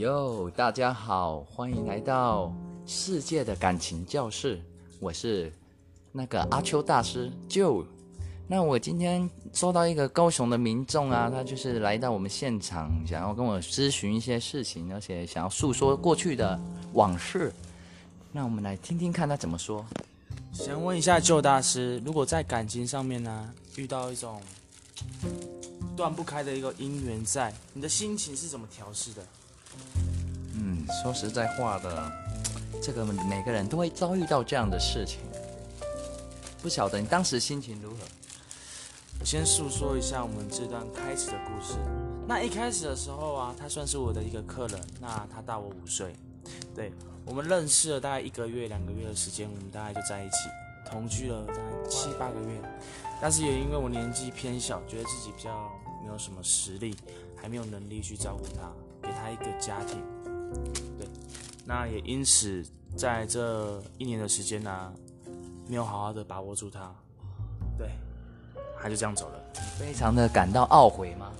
哟，大家好，欢迎来到世界的感情教室，我是那个阿秋大师就。那我今天收到一个高雄的民众啊，他就是来到我们现场，想要跟我咨询一些事情，而且想要诉说过去的往事。那我们来听听看他怎么说。想问一下旧大师，如果在感情上面呢，遇到一种断不开的一个姻缘在，你的心情是怎么调试的？说实在话的，这个每个人都会遭遇到这样的事情。不晓得你当时心情如何？我先诉说一下我们这段开始的故事。那一开始的时候啊，他算是我的一个客人，那他大我五岁，对我们认识了大概一个月、两个月的时间，我们大概就在一起同居了大概七八个月。但是也因为我年纪偏小，觉得自己比较没有什么实力，还没有能力去照顾他，给他一个家庭。对，那也因此在这一年的时间呢，没有好好的把握住他。对。他就这样走了，非常的感到懊悔吗？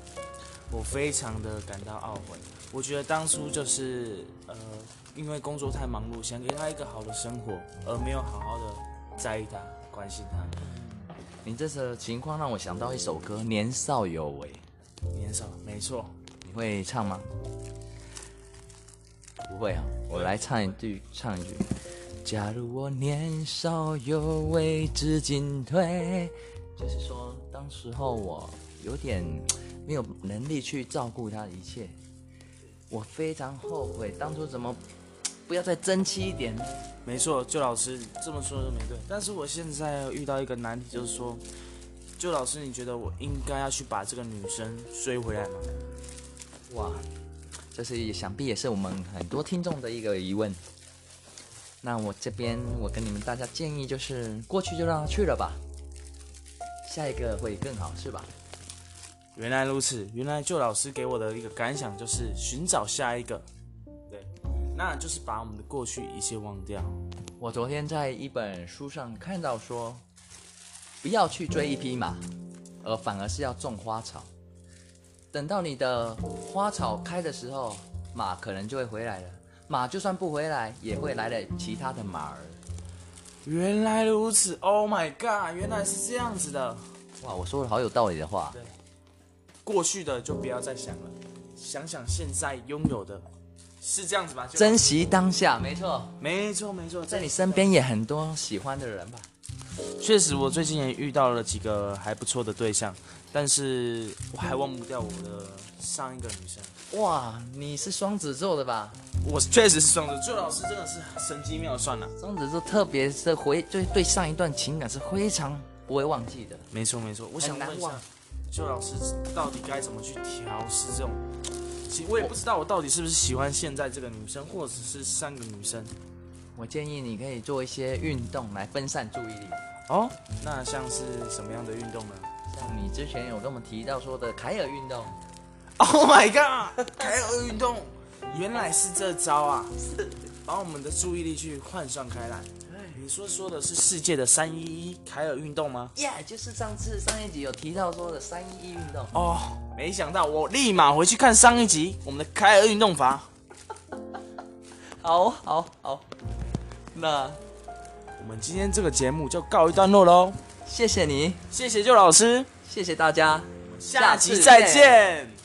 我非常的感到懊悔。我觉得当初就是呃，因为工作太忙碌，想给他一个好的生活，而没有好好的在意他、关心他。你这次情况让我想到一首歌《年少有为》。年少，没错。你会唱吗？不会啊，我来唱一句，唱一句。假如我年少有为，知进退。就是说，当时候我有点没有能力去照顾他的一切，我非常后悔当初怎么不要再争气一点。没错，就老师这么说就没对。但是我现在遇到一个难题，就是说，就老师，你觉得我应该要去把这个女生追回来吗？哇，这是想必也是我们很多听众的一个疑问。那我这边我跟你们大家建议就是，过去就让它去了吧。下一个会更好，是吧？原来如此，原来旧老师给我的一个感想就是寻找下一个，对，那就是把我们的过去一切忘掉。我昨天在一本书上看到说，不要去追一匹马，而反而是要种花草。等到你的花草开的时候，马可能就会回来了。马就算不回来，也会来了其他的马儿。原来如此，Oh my god！原来是这样子的，哇，我说的好有道理的话。对，过去的就不要再想了，想想现在拥有的，是这样子吧？珍惜当下，没错，没错，没错，在你身边也很多喜欢的人吧。确实，我最近也遇到了几个还不错的对象，但是我还忘不掉我的上一个女生。哇，你是双子座的吧？我确实是双子，座老师真的是神机妙算了。双子座特别是回，对对上一段情感是非常不会忘记的。没错没错，我想问一下，周老师到底该怎么去调试这种？其我也不知道我到底是不是喜欢现在这个女生，或者是三个女生。我建议你可以做一些运动来分散注意力。哦，那像是什么样的运动呢？像你之前有跟我们提到说的凯尔运动。Oh my god！凯尔运动原来是这招啊！是把我们的注意力去换算开来。你说说的是世界的三一一凯尔运动吗？Yeah，就是上次上一集有提到说的三一一运动。哦，没想到我立马回去看上一集我们的凯尔运动法。好好好，那我们今天这个节目就告一段落喽。谢谢你，谢谢舅老师，谢谢大家，下期再见。